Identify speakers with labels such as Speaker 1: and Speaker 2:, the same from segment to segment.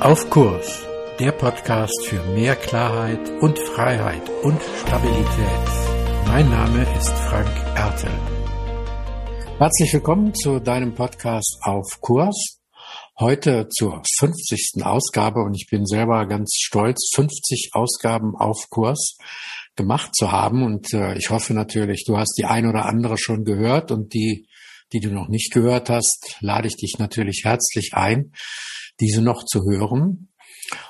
Speaker 1: Auf Kurs, der Podcast für mehr Klarheit und Freiheit und Stabilität. Mein Name ist Frank Ertel. Herzlich willkommen zu deinem Podcast Auf Kurs. Heute zur 50. Ausgabe und ich bin selber ganz stolz, 50 Ausgaben auf Kurs gemacht zu haben und äh, ich hoffe natürlich, du hast die ein oder andere schon gehört und die, die du noch nicht gehört hast, lade ich dich natürlich herzlich ein, diese noch zu hören.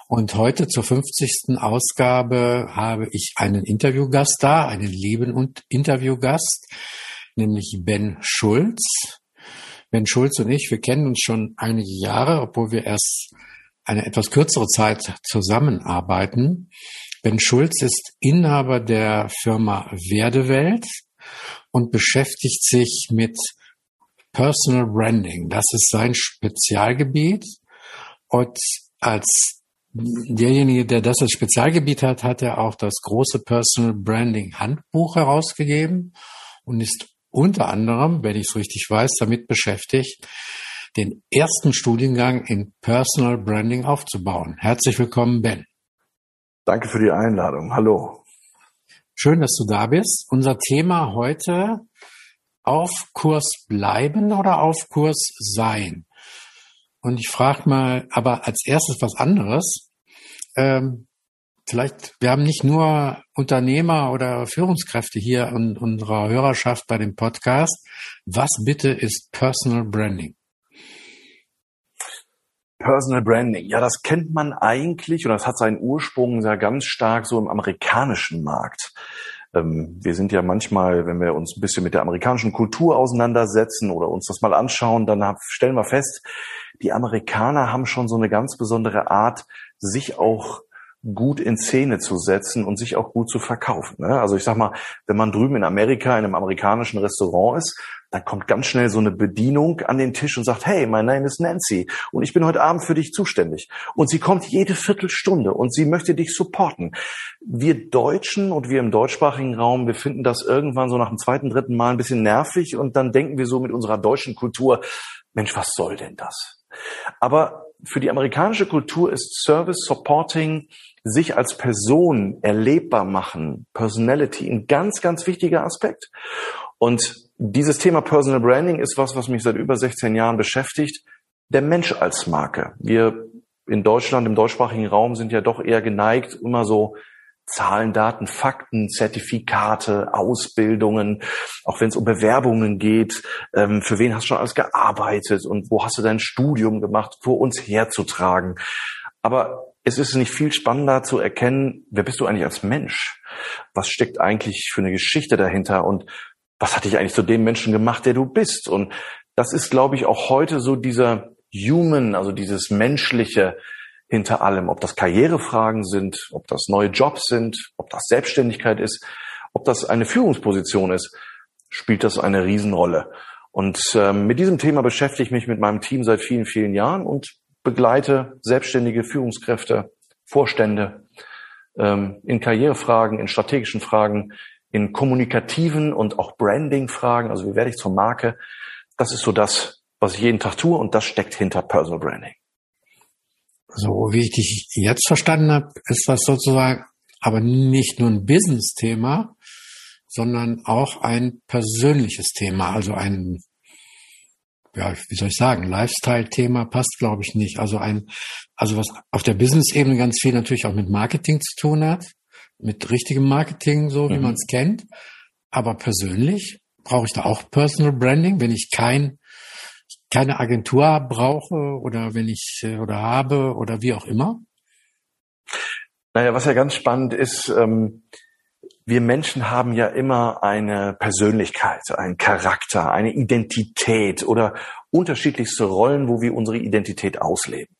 Speaker 1: Und heute zur 50. Ausgabe habe ich einen Interviewgast da, einen lieben und Interviewgast, nämlich Ben Schulz. Ben Schulz und ich, wir kennen uns schon einige Jahre, obwohl wir erst eine etwas kürzere Zeit zusammenarbeiten. Ben Schulz ist Inhaber der Firma Werdewelt und beschäftigt sich mit Personal Branding. Das ist sein Spezialgebiet. Und als derjenige, der das als Spezialgebiet hat, hat er auch das große Personal Branding Handbuch herausgegeben und ist unter anderem, wenn ich es richtig weiß, damit beschäftigt, den ersten Studiengang in Personal Branding aufzubauen. Herzlich willkommen, Ben.
Speaker 2: Danke für die Einladung. Hallo.
Speaker 1: Schön, dass du da bist. Unser Thema heute auf Kurs bleiben oder auf Kurs sein? Und ich frage mal, aber als erstes was anderes. Ähm, vielleicht, wir haben nicht nur Unternehmer oder Führungskräfte hier in unserer Hörerschaft bei dem Podcast. Was bitte ist Personal Branding?
Speaker 2: Personal Branding, ja, das kennt man eigentlich und das hat seinen Ursprung sehr ganz stark so im amerikanischen Markt. Ähm, wir sind ja manchmal, wenn wir uns ein bisschen mit der amerikanischen Kultur auseinandersetzen oder uns das mal anschauen, dann stellen wir fest, die Amerikaner haben schon so eine ganz besondere Art, sich auch gut in Szene zu setzen und sich auch gut zu verkaufen. Ne? Also ich sag mal, wenn man drüben in Amerika in einem amerikanischen Restaurant ist, dann kommt ganz schnell so eine Bedienung an den Tisch und sagt, hey, my name is Nancy und ich bin heute Abend für dich zuständig. Und sie kommt jede Viertelstunde und sie möchte dich supporten. Wir Deutschen und wir im deutschsprachigen Raum, wir finden das irgendwann so nach dem zweiten, dritten Mal ein bisschen nervig und dann denken wir so mit unserer deutschen Kultur, Mensch, was soll denn das? Aber für die amerikanische Kultur ist Service Supporting sich als Person erlebbar machen, Personality, ein ganz, ganz wichtiger Aspekt. Und dieses Thema Personal Branding ist was, was mich seit über 16 Jahren beschäftigt. Der Mensch als Marke. Wir in Deutschland, im deutschsprachigen Raum sind ja doch eher geneigt, immer so Zahlen, Daten, Fakten, Zertifikate, Ausbildungen, auch wenn es um Bewerbungen geht, ähm, für wen hast du schon alles gearbeitet und wo hast du dein Studium gemacht, vor uns herzutragen. Aber es ist nicht viel spannender zu erkennen, wer bist du eigentlich als Mensch? Was steckt eigentlich für eine Geschichte dahinter und was hat dich eigentlich zu dem Menschen gemacht, der du bist? Und das ist, glaube ich, auch heute so dieser Human, also dieses menschliche, hinter allem, ob das Karrierefragen sind, ob das neue Jobs sind, ob das Selbstständigkeit ist, ob das eine Führungsposition ist, spielt das eine Riesenrolle. Und ähm, mit diesem Thema beschäftige ich mich mit meinem Team seit vielen, vielen Jahren und begleite selbstständige Führungskräfte, Vorstände ähm, in Karrierefragen, in strategischen Fragen, in kommunikativen und auch Branding-Fragen. Also wie werde ich zur Marke? Das ist so das, was ich jeden Tag tue und das steckt hinter Personal Branding.
Speaker 1: So wie ich dich jetzt verstanden habe, ist das sozusagen aber nicht nur ein Business-Thema, sondern auch ein persönliches Thema, also ein, ja, wie soll ich sagen, Lifestyle-Thema passt, glaube ich, nicht. Also ein, also was auf der Business-Ebene ganz viel natürlich auch mit Marketing zu tun hat, mit richtigem Marketing, so wie mhm. man es kennt. Aber persönlich brauche ich da auch Personal Branding, wenn ich kein keine Agentur brauche oder wenn ich äh, oder habe oder wie auch immer?
Speaker 2: Naja, was ja ganz spannend ist, ähm, wir Menschen haben ja immer eine Persönlichkeit, einen Charakter, eine Identität oder unterschiedlichste Rollen, wo wir unsere Identität ausleben.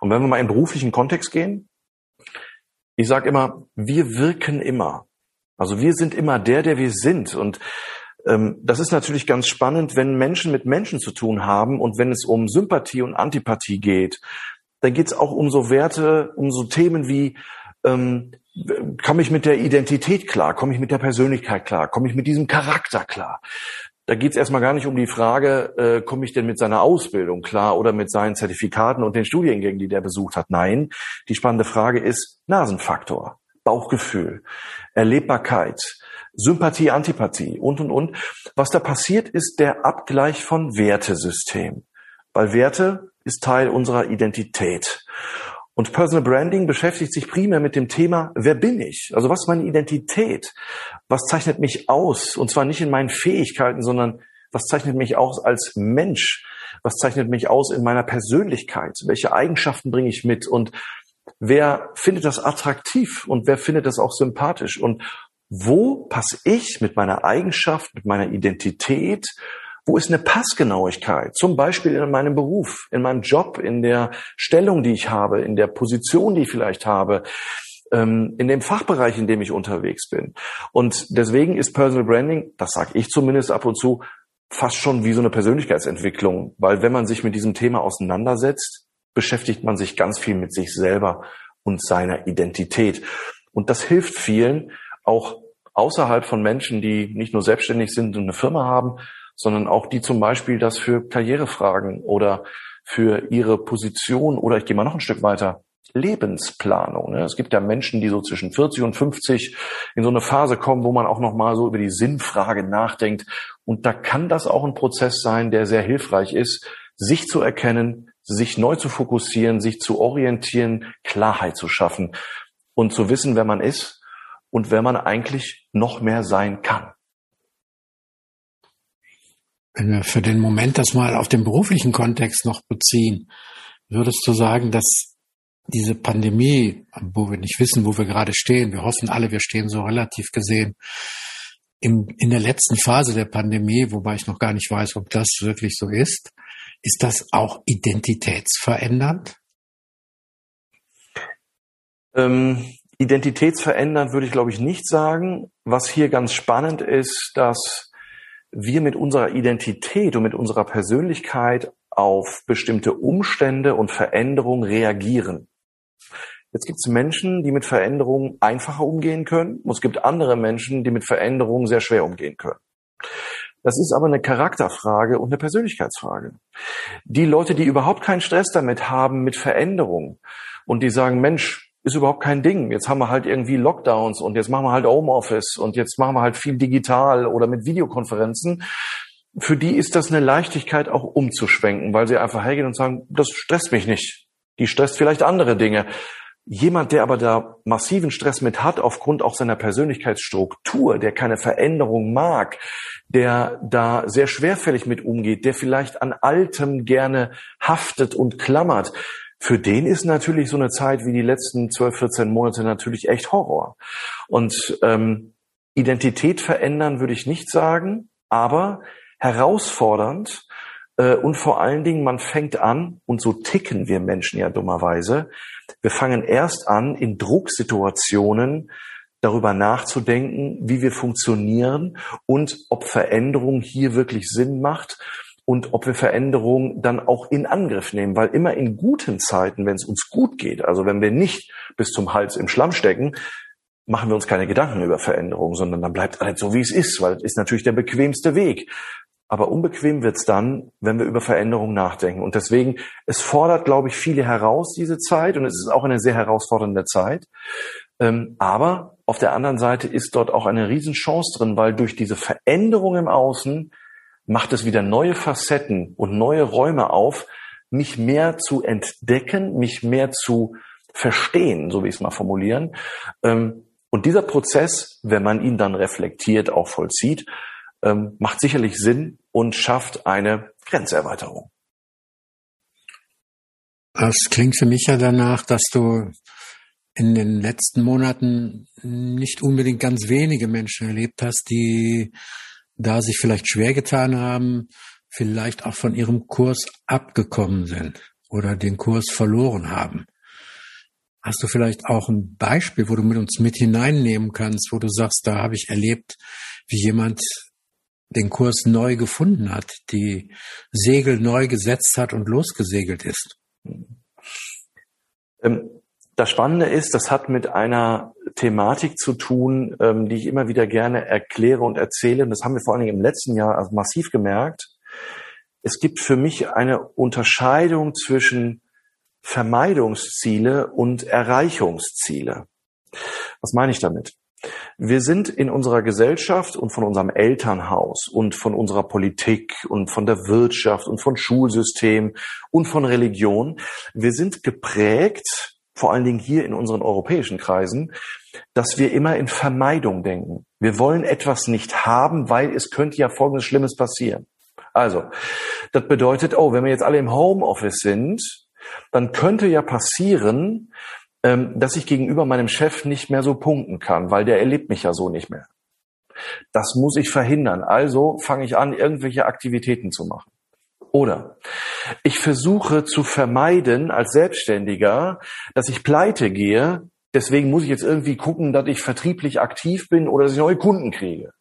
Speaker 2: Und wenn wir mal in beruflichen Kontext gehen, ich sage immer, wir wirken immer. Also wir sind immer der, der wir sind. Und ähm, das ist natürlich ganz spannend, wenn Menschen mit Menschen zu tun haben und wenn es um Sympathie und Antipathie geht, dann geht es auch um so Werte, um so Themen wie ähm, komme ich mit der Identität klar, komme ich mit der Persönlichkeit klar, komme ich mit diesem Charakter klar. da geht es erstmal gar nicht um die Frage, äh, komme ich denn mit seiner Ausbildung klar oder mit seinen Zertifikaten und den Studiengängen, die der besucht hat. Nein, die spannende Frage ist Nasenfaktor, Bauchgefühl, Erlebbarkeit, Sympathie, Antipathie und, und, und. Was da passiert, ist der Abgleich von Wertesystem. Weil Werte ist Teil unserer Identität. Und Personal Branding beschäftigt sich primär mit dem Thema, wer bin ich? Also was ist meine Identität? Was zeichnet mich aus? Und zwar nicht in meinen Fähigkeiten, sondern was zeichnet mich aus als Mensch? Was zeichnet mich aus in meiner Persönlichkeit? Welche Eigenschaften bringe ich mit? Und wer findet das attraktiv und wer findet das auch sympathisch? Und wo passe ich mit meiner Eigenschaft, mit meiner Identität wo ist eine Passgenauigkeit? Zum Beispiel in meinem Beruf, in meinem Job, in der Stellung, die ich habe, in der Position, die ich vielleicht habe, ähm, in dem Fachbereich, in dem ich unterwegs bin. Und deswegen ist Personal Branding, das sage ich zumindest ab und zu, fast schon wie so eine Persönlichkeitsentwicklung, weil wenn man sich mit diesem Thema auseinandersetzt, beschäftigt man sich ganz viel mit sich selber und seiner Identität. Und das hilft vielen, auch außerhalb von Menschen, die nicht nur selbstständig sind und eine Firma haben, sondern auch die zum Beispiel das für Karrierefragen oder für ihre Position oder ich gehe mal noch ein Stück weiter, Lebensplanung. Ne? Es gibt ja Menschen, die so zwischen 40 und 50 in so eine Phase kommen, wo man auch noch mal so über die Sinnfrage nachdenkt. Und da kann das auch ein Prozess sein, der sehr hilfreich ist, sich zu erkennen, sich neu zu fokussieren, sich zu orientieren, Klarheit zu schaffen und zu wissen, wer man ist und wer man eigentlich noch mehr sein kann.
Speaker 1: Wenn wir für den Moment das mal auf den beruflichen Kontext noch beziehen, würdest du sagen, dass diese Pandemie, wo wir nicht wissen, wo wir gerade stehen, wir hoffen alle, wir stehen so relativ gesehen im, in der letzten Phase der Pandemie, wobei ich noch gar nicht weiß, ob das wirklich so ist, ist das auch identitätsverändernd?
Speaker 2: Ähm, identitätsverändernd würde ich, glaube ich, nicht sagen. Was hier ganz spannend ist, dass wir mit unserer Identität und mit unserer Persönlichkeit auf bestimmte Umstände und Veränderungen reagieren. Jetzt gibt es Menschen, die mit Veränderungen einfacher umgehen können, und es gibt andere Menschen, die mit Veränderungen sehr schwer umgehen können. Das ist aber eine Charakterfrage und eine Persönlichkeitsfrage. Die Leute, die überhaupt keinen Stress damit haben mit Veränderungen und die sagen, Mensch, ist überhaupt kein Ding. Jetzt haben wir halt irgendwie Lockdowns und jetzt machen wir halt Homeoffice und jetzt machen wir halt viel digital oder mit Videokonferenzen. Für die ist das eine Leichtigkeit auch umzuschwenken, weil sie einfach hergehen und sagen, das stresst mich nicht. Die stresst vielleicht andere Dinge. Jemand, der aber da massiven Stress mit hat, aufgrund auch seiner Persönlichkeitsstruktur, der keine Veränderung mag, der da sehr schwerfällig mit umgeht, der vielleicht an Altem gerne haftet und klammert, für den ist natürlich so eine Zeit wie die letzten 12, 14 Monate natürlich echt Horror. Und ähm, Identität verändern würde ich nicht sagen, aber herausfordernd äh, und vor allen Dingen, man fängt an, und so ticken wir Menschen ja dummerweise, wir fangen erst an, in Drucksituationen darüber nachzudenken, wie wir funktionieren und ob Veränderung hier wirklich Sinn macht und ob wir Veränderungen dann auch in Angriff nehmen, weil immer in guten Zeiten, wenn es uns gut geht, also wenn wir nicht bis zum Hals im Schlamm stecken, machen wir uns keine Gedanken über Veränderungen, sondern dann bleibt alles so, wie es ist, weil es ist natürlich der bequemste Weg. Aber unbequem wird's dann, wenn wir über Veränderungen nachdenken. Und deswegen, es fordert, glaube ich, viele heraus, diese Zeit, und es ist auch eine sehr herausfordernde Zeit. Ähm, aber auf der anderen Seite ist dort auch eine Riesenchance drin, weil durch diese Veränderung im Außen macht es wieder neue Facetten und neue Räume auf, mich mehr zu entdecken, mich mehr zu verstehen, so wie ich es mal formulieren. Ähm, und dieser Prozess, wenn man ihn dann reflektiert, auch vollzieht, ähm, macht sicherlich Sinn und schafft eine Grenzerweiterung.
Speaker 1: Das klingt für mich ja danach, dass du in den letzten Monaten nicht unbedingt ganz wenige Menschen erlebt hast, die da sich vielleicht schwer getan haben, vielleicht auch von ihrem Kurs abgekommen sind oder den Kurs verloren haben. Hast du vielleicht auch ein Beispiel, wo du mit uns mit hineinnehmen kannst, wo du sagst, da habe ich erlebt, wie jemand den Kurs neu gefunden hat, die Segel neu gesetzt hat und losgesegelt ist?
Speaker 2: Ähm, das Spannende ist, das hat mit einer Thematik zu tun, ähm, die ich immer wieder gerne erkläre und erzähle. Und das haben wir vor allen Dingen im letzten Jahr also massiv gemerkt. Es gibt für mich eine Unterscheidung zwischen Vermeidungsziele und Erreichungsziele. Was meine ich damit? Wir sind in unserer Gesellschaft und von unserem Elternhaus und von unserer Politik und von der Wirtschaft und von Schulsystem und von Religion, wir sind geprägt, vor allen Dingen hier in unseren europäischen Kreisen, dass wir immer in Vermeidung denken. Wir wollen etwas nicht haben, weil es könnte ja folgendes Schlimmes passieren. Also, das bedeutet, oh, wenn wir jetzt alle im Homeoffice sind, dann könnte ja passieren, ähm, dass ich gegenüber meinem Chef nicht mehr so punkten kann, weil der erlebt mich ja so nicht mehr. Das muss ich verhindern. Also fange ich an, irgendwelche Aktivitäten zu machen. Oder ich versuche zu vermeiden als Selbstständiger, dass ich pleite gehe. Deswegen muss ich jetzt irgendwie gucken, dass ich vertrieblich aktiv bin oder dass ich neue Kunden kriege.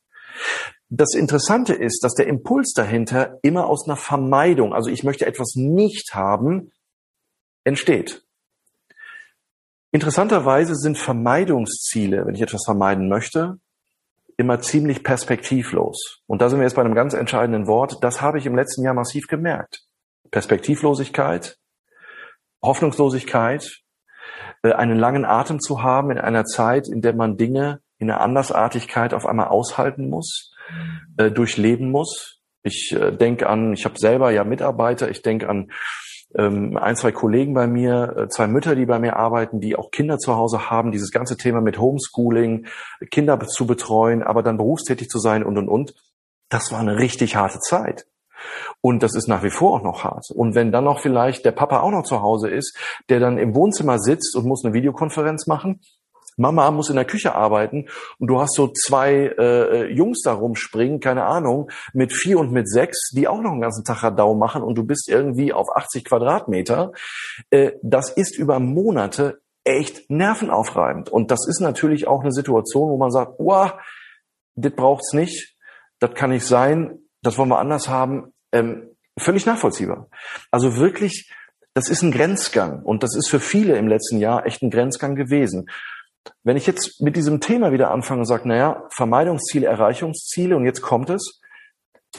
Speaker 2: Das Interessante ist, dass der Impuls dahinter immer aus einer Vermeidung, also ich möchte etwas nicht haben, entsteht. Interessanterweise sind Vermeidungsziele, wenn ich etwas vermeiden möchte, immer ziemlich perspektivlos. Und da sind wir jetzt bei einem ganz entscheidenden Wort. Das habe ich im letzten Jahr massiv gemerkt. Perspektivlosigkeit, Hoffnungslosigkeit, äh, einen langen Atem zu haben in einer Zeit, in der man Dinge in einer Andersartigkeit auf einmal aushalten muss, äh, durchleben muss. Ich äh, denke an, ich habe selber ja Mitarbeiter, ich denke an ähm, ein, zwei Kollegen bei mir, äh, zwei Mütter, die bei mir arbeiten, die auch Kinder zu Hause haben, dieses ganze Thema mit Homeschooling, Kinder zu betreuen, aber dann berufstätig zu sein und, und, und. Das war eine richtig harte Zeit. Und das ist nach wie vor auch noch hart. Und wenn dann noch vielleicht der Papa auch noch zu Hause ist, der dann im Wohnzimmer sitzt und muss eine Videokonferenz machen, Mama muss in der Küche arbeiten und du hast so zwei äh, Jungs da rumspringen, keine Ahnung, mit vier und mit sechs, die auch noch einen ganzen Tag Radau machen und du bist irgendwie auf 80 Quadratmeter. Äh, das ist über Monate echt nervenaufreibend. Und das ist natürlich auch eine Situation, wo man sagt, wow, das braucht's nicht, das kann nicht sein, das wollen wir anders haben. Ähm, völlig nachvollziehbar. Also wirklich, das ist ein Grenzgang und das ist für viele im letzten Jahr echt ein Grenzgang gewesen. Wenn ich jetzt mit diesem Thema wieder anfange und sage, naja, Vermeidungsziele, Erreichungsziele, und jetzt kommt es,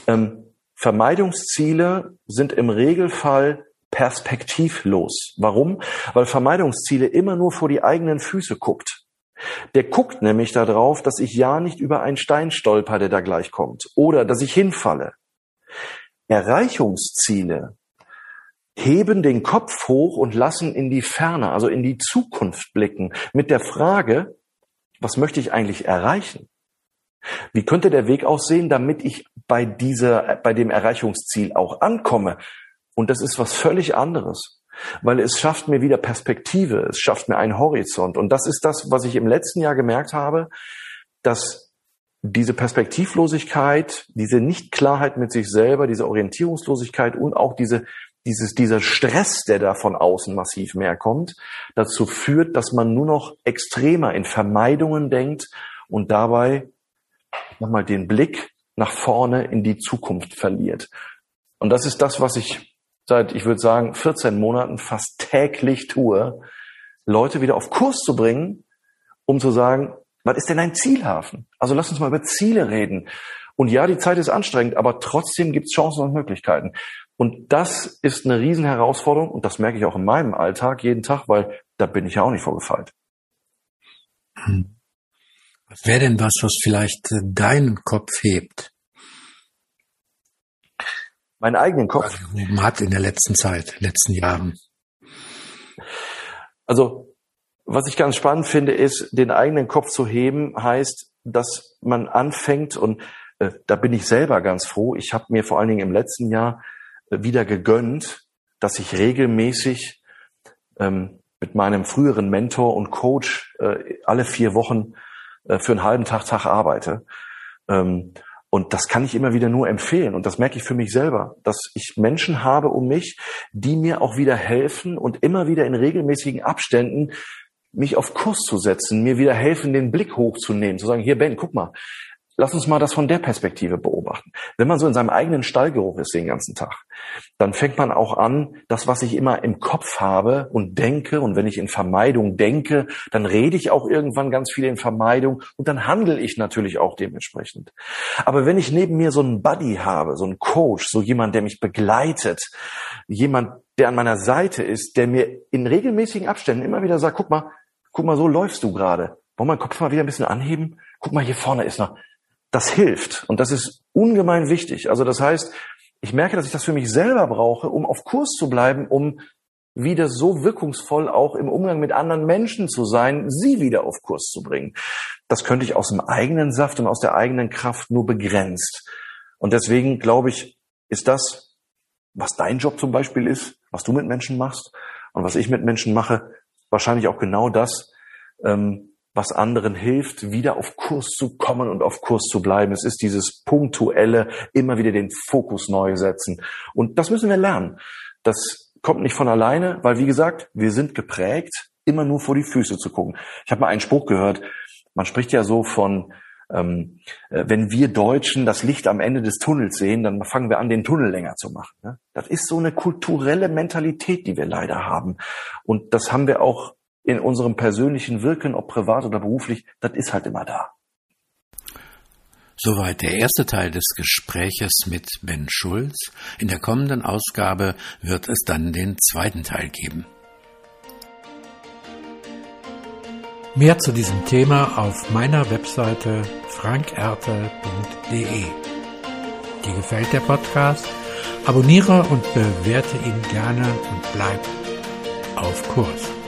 Speaker 2: ähm, Vermeidungsziele sind im Regelfall perspektivlos. Warum? Weil Vermeidungsziele immer nur vor die eigenen Füße guckt. Der guckt nämlich darauf, dass ich ja nicht über einen Stein stolper, der da gleich kommt, oder dass ich hinfalle. Erreichungsziele heben den Kopf hoch und lassen in die Ferne, also in die Zukunft blicken, mit der Frage, was möchte ich eigentlich erreichen? Wie könnte der Weg aussehen, damit ich bei dieser, bei dem Erreichungsziel auch ankomme? Und das ist was völlig anderes, weil es schafft mir wieder Perspektive, es schafft mir einen Horizont. Und das ist das, was ich im letzten Jahr gemerkt habe, dass diese Perspektivlosigkeit, diese Nichtklarheit mit sich selber, diese Orientierungslosigkeit und auch diese dieses, dieser Stress, der da von außen massiv mehr kommt, dazu führt, dass man nur noch extremer in Vermeidungen denkt und dabei nochmal den Blick nach vorne in die Zukunft verliert. Und das ist das, was ich seit, ich würde sagen, 14 Monaten fast täglich tue, Leute wieder auf Kurs zu bringen, um zu sagen, was ist denn ein Zielhafen? Also lass uns mal über Ziele reden. Und ja, die Zeit ist anstrengend, aber trotzdem gibt es Chancen und Möglichkeiten. Und das ist eine Riesenherausforderung und das merke ich auch in meinem Alltag jeden Tag, weil da bin ich ja auch nicht vorgefeilt.
Speaker 1: Hm. Was wäre denn was, was vielleicht äh, deinen Kopf hebt?
Speaker 2: Meinen eigenen Kopf?
Speaker 1: Man hat in der letzten Zeit, letzten Jahren.
Speaker 2: Also, was ich ganz spannend finde, ist, den eigenen Kopf zu heben, heißt, dass man anfängt und da bin ich selber ganz froh. Ich habe mir vor allen Dingen im letzten Jahr wieder gegönnt, dass ich regelmäßig ähm, mit meinem früheren Mentor und Coach äh, alle vier Wochen äh, für einen halben Tag Tag arbeite. Ähm, und das kann ich immer wieder nur empfehlen. Und das merke ich für mich selber, dass ich Menschen habe um mich, die mir auch wieder helfen und immer wieder in regelmäßigen Abständen mich auf Kurs zu setzen, mir wieder helfen, den Blick hochzunehmen, zu sagen, hier Ben, guck mal, Lass uns mal das von der Perspektive beobachten. Wenn man so in seinem eigenen Stallgeruch ist den ganzen Tag, dann fängt man auch an, das, was ich immer im Kopf habe und denke, und wenn ich in Vermeidung denke, dann rede ich auch irgendwann ganz viel in Vermeidung und dann handle ich natürlich auch dementsprechend. Aber wenn ich neben mir so einen Buddy habe, so einen Coach, so jemand, der mich begleitet, jemand, der an meiner Seite ist, der mir in regelmäßigen Abständen immer wieder sagt, guck mal, guck mal, so läufst du gerade. Wollen wir den Kopf mal wieder ein bisschen anheben? Guck mal, hier vorne ist noch, das hilft und das ist ungemein wichtig. Also das heißt, ich merke, dass ich das für mich selber brauche, um auf Kurs zu bleiben, um wieder so wirkungsvoll auch im Umgang mit anderen Menschen zu sein, sie wieder auf Kurs zu bringen. Das könnte ich aus dem eigenen Saft und aus der eigenen Kraft nur begrenzt. Und deswegen glaube ich, ist das, was dein Job zum Beispiel ist, was du mit Menschen machst und was ich mit Menschen mache, wahrscheinlich auch genau das, ähm, was anderen hilft, wieder auf Kurs zu kommen und auf Kurs zu bleiben. Es ist dieses punktuelle, immer wieder den Fokus neu setzen. Und das müssen wir lernen. Das kommt nicht von alleine, weil wie gesagt, wir sind geprägt, immer nur vor die Füße zu gucken. Ich habe mal einen Spruch gehört, man spricht ja so von, ähm, äh, wenn wir Deutschen das Licht am Ende des Tunnels sehen, dann fangen wir an, den Tunnel länger zu machen. Ne? Das ist so eine kulturelle Mentalität, die wir leider haben. Und das haben wir auch in unserem persönlichen Wirken, ob privat oder beruflich, das ist halt immer da.
Speaker 1: Soweit der erste Teil des Gespräches mit Ben Schulz. In der kommenden Ausgabe wird es dann den zweiten Teil geben. Mehr zu diesem Thema auf meiner Webseite frankertel.de. Dir gefällt der Podcast? Abonniere und bewerte ihn gerne und bleib auf Kurs.